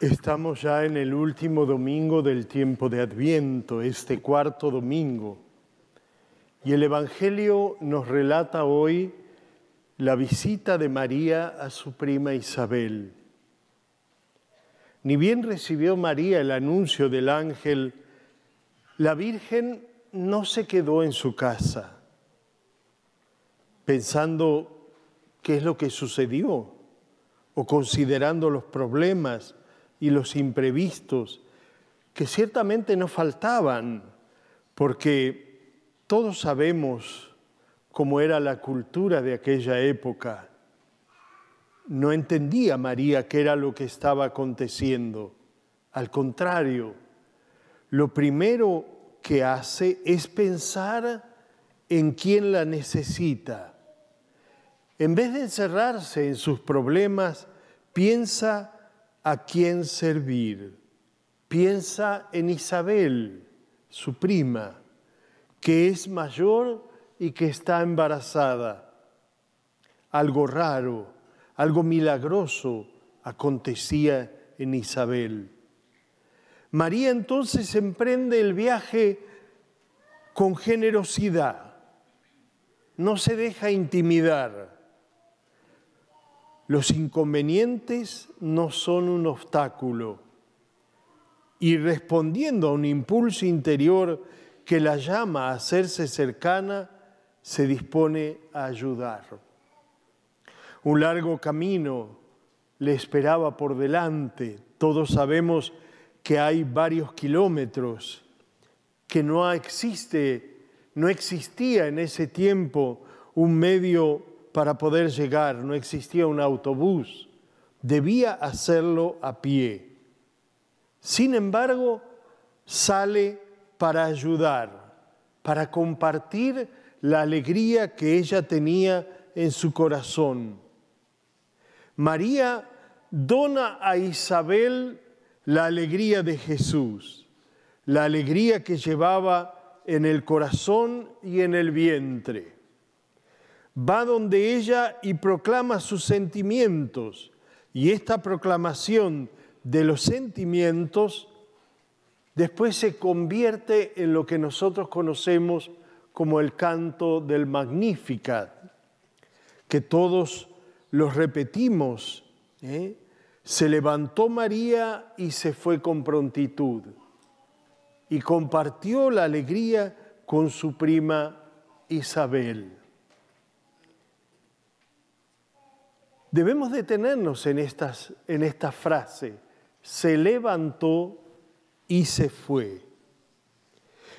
Estamos ya en el último domingo del tiempo de Adviento, este cuarto domingo. Y el Evangelio nos relata hoy la visita de María a su prima Isabel. Ni bien recibió María el anuncio del ángel, la Virgen no se quedó en su casa pensando qué es lo que sucedió o considerando los problemas y los imprevistos que ciertamente no faltaban, porque todos sabemos cómo era la cultura de aquella época. No entendía María qué era lo que estaba aconteciendo. Al contrario, lo primero que hace es pensar en quién la necesita. En vez de encerrarse en sus problemas, piensa a quién servir. Piensa en Isabel, su prima, que es mayor y que está embarazada. Algo raro, algo milagroso acontecía en Isabel. María entonces emprende el viaje con generosidad, no se deja intimidar los inconvenientes no son un obstáculo y respondiendo a un impulso interior que la llama a hacerse cercana, se dispone a ayudar. Un largo camino le esperaba por delante. Todos sabemos que hay varios kilómetros, que no existe, no existía en ese tiempo un medio para poder llegar, no existía un autobús, debía hacerlo a pie. Sin embargo, sale para ayudar, para compartir la alegría que ella tenía en su corazón. María dona a Isabel la alegría de Jesús, la alegría que llevaba en el corazón y en el vientre va donde ella y proclama sus sentimientos. Y esta proclamación de los sentimientos después se convierte en lo que nosotros conocemos como el canto del Magnificat, que todos los repetimos. ¿eh? Se levantó María y se fue con prontitud y compartió la alegría con su prima Isabel. Debemos detenernos en, estas, en esta frase, se levantó y se fue.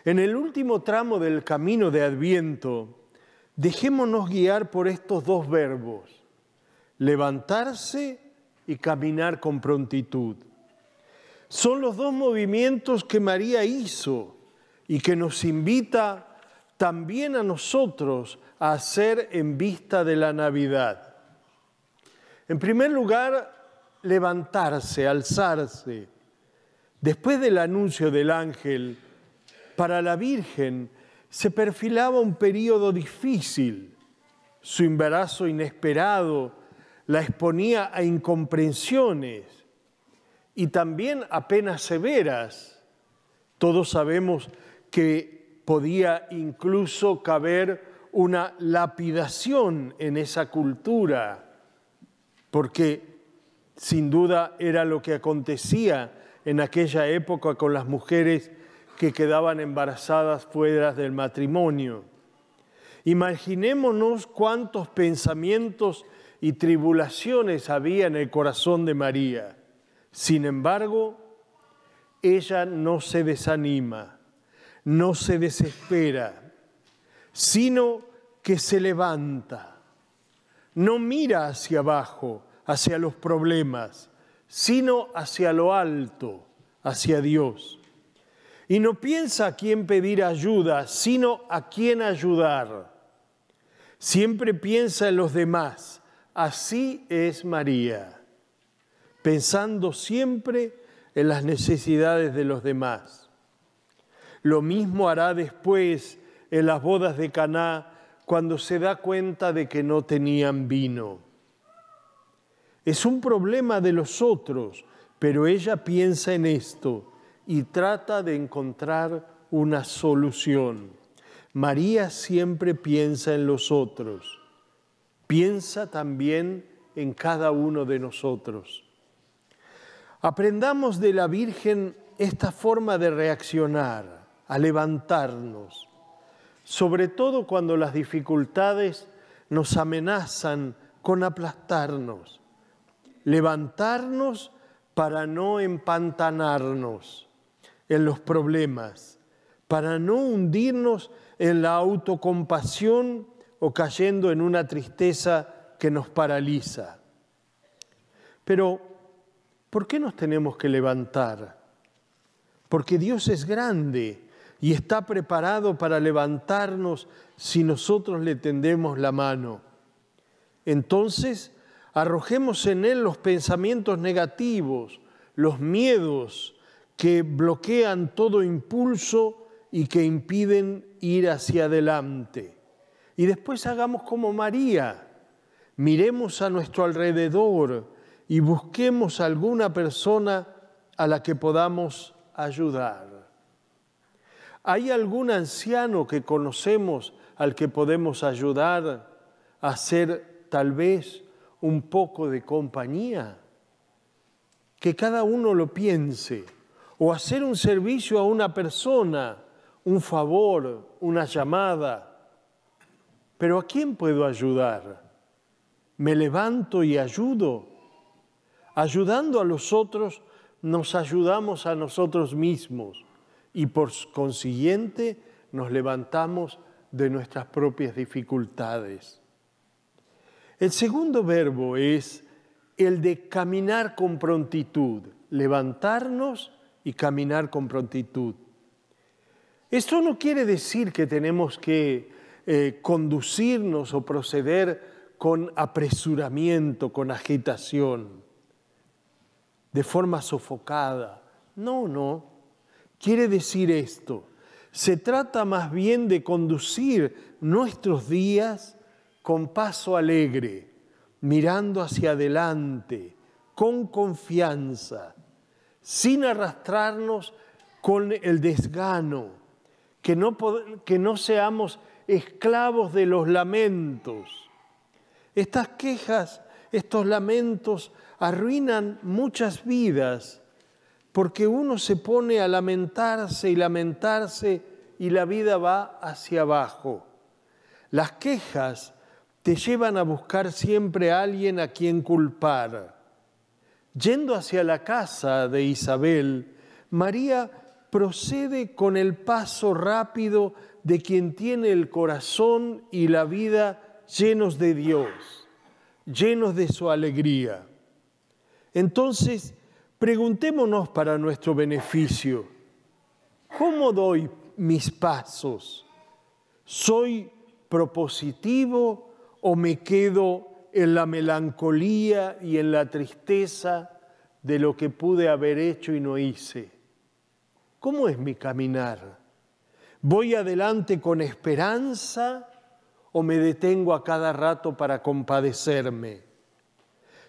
En el último tramo del camino de Adviento, dejémonos guiar por estos dos verbos, levantarse y caminar con prontitud. Son los dos movimientos que María hizo y que nos invita también a nosotros a hacer en vista de la Navidad. En primer lugar, levantarse, alzarse. Después del anuncio del ángel, para la Virgen se perfilaba un periodo difícil. Su embarazo inesperado la exponía a incomprensiones y también a penas severas. Todos sabemos que podía incluso caber una lapidación en esa cultura porque sin duda era lo que acontecía en aquella época con las mujeres que quedaban embarazadas fuera del matrimonio. Imaginémonos cuántos pensamientos y tribulaciones había en el corazón de María. Sin embargo, ella no se desanima, no se desespera, sino que se levanta no mira hacia abajo, hacia los problemas, sino hacia lo alto, hacia Dios. Y no piensa a quién pedir ayuda, sino a quién ayudar. Siempre piensa en los demás. Así es María, pensando siempre en las necesidades de los demás. Lo mismo hará después en las bodas de Caná cuando se da cuenta de que no tenían vino. Es un problema de los otros, pero ella piensa en esto y trata de encontrar una solución. María siempre piensa en los otros, piensa también en cada uno de nosotros. Aprendamos de la Virgen esta forma de reaccionar, a levantarnos, sobre todo cuando las dificultades nos amenazan con aplastarnos, levantarnos para no empantanarnos en los problemas, para no hundirnos en la autocompasión o cayendo en una tristeza que nos paraliza. Pero, ¿por qué nos tenemos que levantar? Porque Dios es grande y está preparado para levantarnos si nosotros le tendemos la mano. Entonces, arrojemos en Él los pensamientos negativos, los miedos que bloquean todo impulso y que impiden ir hacia adelante. Y después hagamos como María, miremos a nuestro alrededor y busquemos alguna persona a la que podamos ayudar. ¿Hay algún anciano que conocemos al que podemos ayudar a ser tal vez un poco de compañía? Que cada uno lo piense. O hacer un servicio a una persona, un favor, una llamada. Pero ¿a quién puedo ayudar? ¿Me levanto y ayudo? Ayudando a los otros, nos ayudamos a nosotros mismos y por consiguiente nos levantamos de nuestras propias dificultades. El segundo verbo es el de caminar con prontitud, levantarnos y caminar con prontitud. Esto no quiere decir que tenemos que eh, conducirnos o proceder con apresuramiento, con agitación, de forma sofocada. No, no. Quiere decir esto, se trata más bien de conducir nuestros días con paso alegre, mirando hacia adelante, con confianza, sin arrastrarnos con el desgano, que no, que no seamos esclavos de los lamentos. Estas quejas, estos lamentos arruinan muchas vidas porque uno se pone a lamentarse y lamentarse y la vida va hacia abajo. Las quejas te llevan a buscar siempre a alguien a quien culpar. Yendo hacia la casa de Isabel, María procede con el paso rápido de quien tiene el corazón y la vida llenos de Dios, llenos de su alegría. Entonces, Preguntémonos para nuestro beneficio, ¿cómo doy mis pasos? ¿Soy propositivo o me quedo en la melancolía y en la tristeza de lo que pude haber hecho y no hice? ¿Cómo es mi caminar? ¿Voy adelante con esperanza o me detengo a cada rato para compadecerme?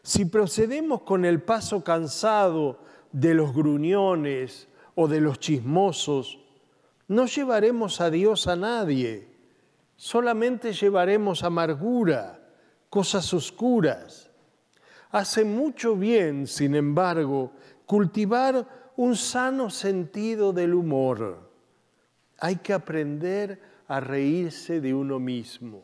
Si procedemos con el paso cansado de los gruñones o de los chismosos, no llevaremos a Dios a nadie, solamente llevaremos amargura, cosas oscuras. Hace mucho bien, sin embargo, cultivar un sano sentido del humor. Hay que aprender a reírse de uno mismo.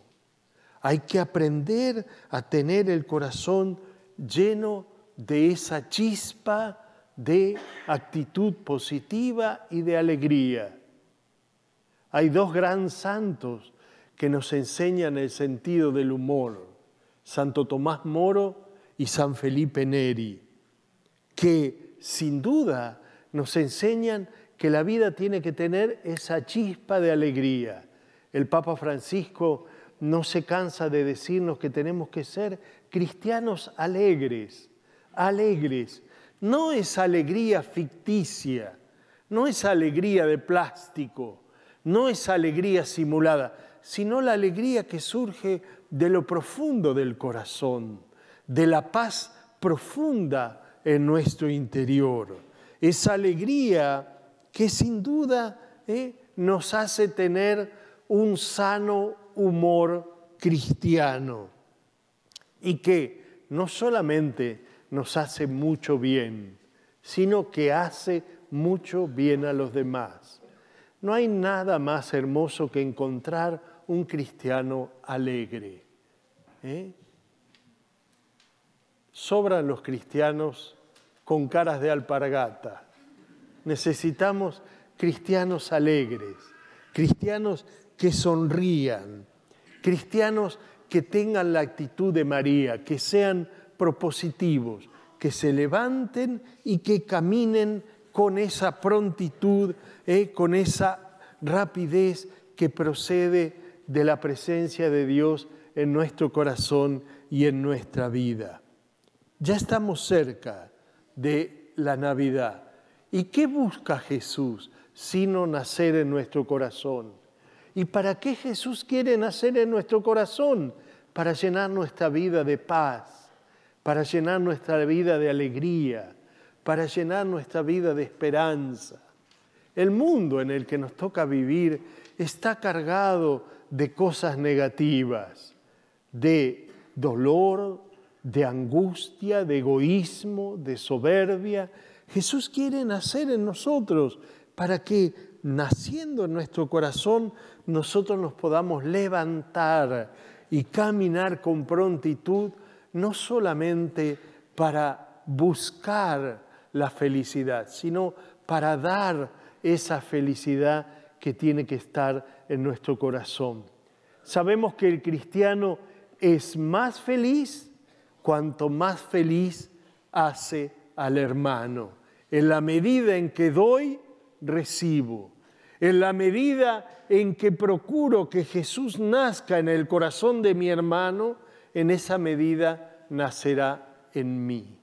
Hay que aprender a tener el corazón lleno de esa chispa de actitud positiva y de alegría. Hay dos gran santos que nos enseñan el sentido del humor, Santo Tomás Moro y San Felipe Neri, que sin duda nos enseñan que la vida tiene que tener esa chispa de alegría. El Papa Francisco no se cansa de decirnos que tenemos que ser cristianos alegres, alegres. No es alegría ficticia, no es alegría de plástico, no es alegría simulada, sino la alegría que surge de lo profundo del corazón, de la paz profunda en nuestro interior. Esa alegría que sin duda ¿eh? nos hace tener un sano humor cristiano y que no solamente nos hace mucho bien, sino que hace mucho bien a los demás. No hay nada más hermoso que encontrar un cristiano alegre. ¿eh? Sobran los cristianos con caras de alpargata. Necesitamos cristianos alegres, cristianos que sonrían, cristianos que tengan la actitud de María, que sean propositivos, que se levanten y que caminen con esa prontitud, eh, con esa rapidez que procede de la presencia de Dios en nuestro corazón y en nuestra vida. Ya estamos cerca de la Navidad. ¿Y qué busca Jesús sino nacer en nuestro corazón? ¿Y para qué Jesús quiere nacer en nuestro corazón? Para llenar nuestra vida de paz, para llenar nuestra vida de alegría, para llenar nuestra vida de esperanza. El mundo en el que nos toca vivir está cargado de cosas negativas, de dolor, de angustia, de egoísmo, de soberbia. Jesús quiere nacer en nosotros para que naciendo en nuestro corazón nosotros nos podamos levantar y caminar con prontitud, no solamente para buscar la felicidad, sino para dar esa felicidad que tiene que estar en nuestro corazón. Sabemos que el cristiano es más feliz cuanto más feliz hace al hermano. En la medida en que doy, recibo. En la medida en que procuro que Jesús nazca en el corazón de mi hermano, en esa medida nacerá en mí.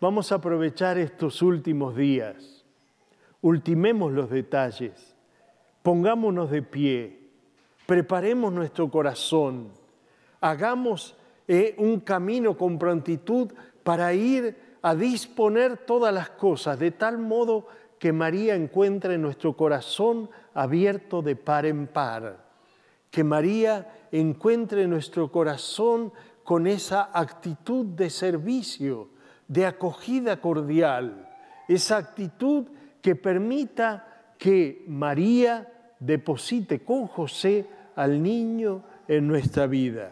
Vamos a aprovechar estos últimos días, ultimemos los detalles, pongámonos de pie, preparemos nuestro corazón, hagamos eh, un camino con prontitud para ir a disponer todas las cosas, de tal modo que María encuentre nuestro corazón abierto de par en par, que María encuentre nuestro corazón con esa actitud de servicio, de acogida cordial, esa actitud que permita que María deposite con José al niño en nuestra vida.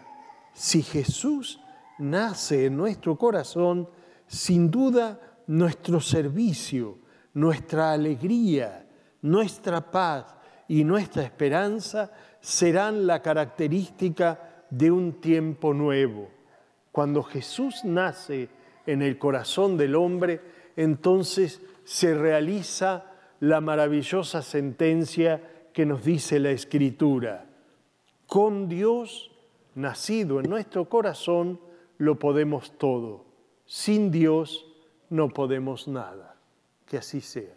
Si Jesús nace en nuestro corazón, sin duda nuestro servicio, nuestra alegría, nuestra paz y nuestra esperanza serán la característica de un tiempo nuevo. Cuando Jesús nace, en el corazón del hombre, entonces se realiza la maravillosa sentencia que nos dice la Escritura. Con Dios nacido en nuestro corazón lo podemos todo. Sin Dios no podemos nada. Que así sea.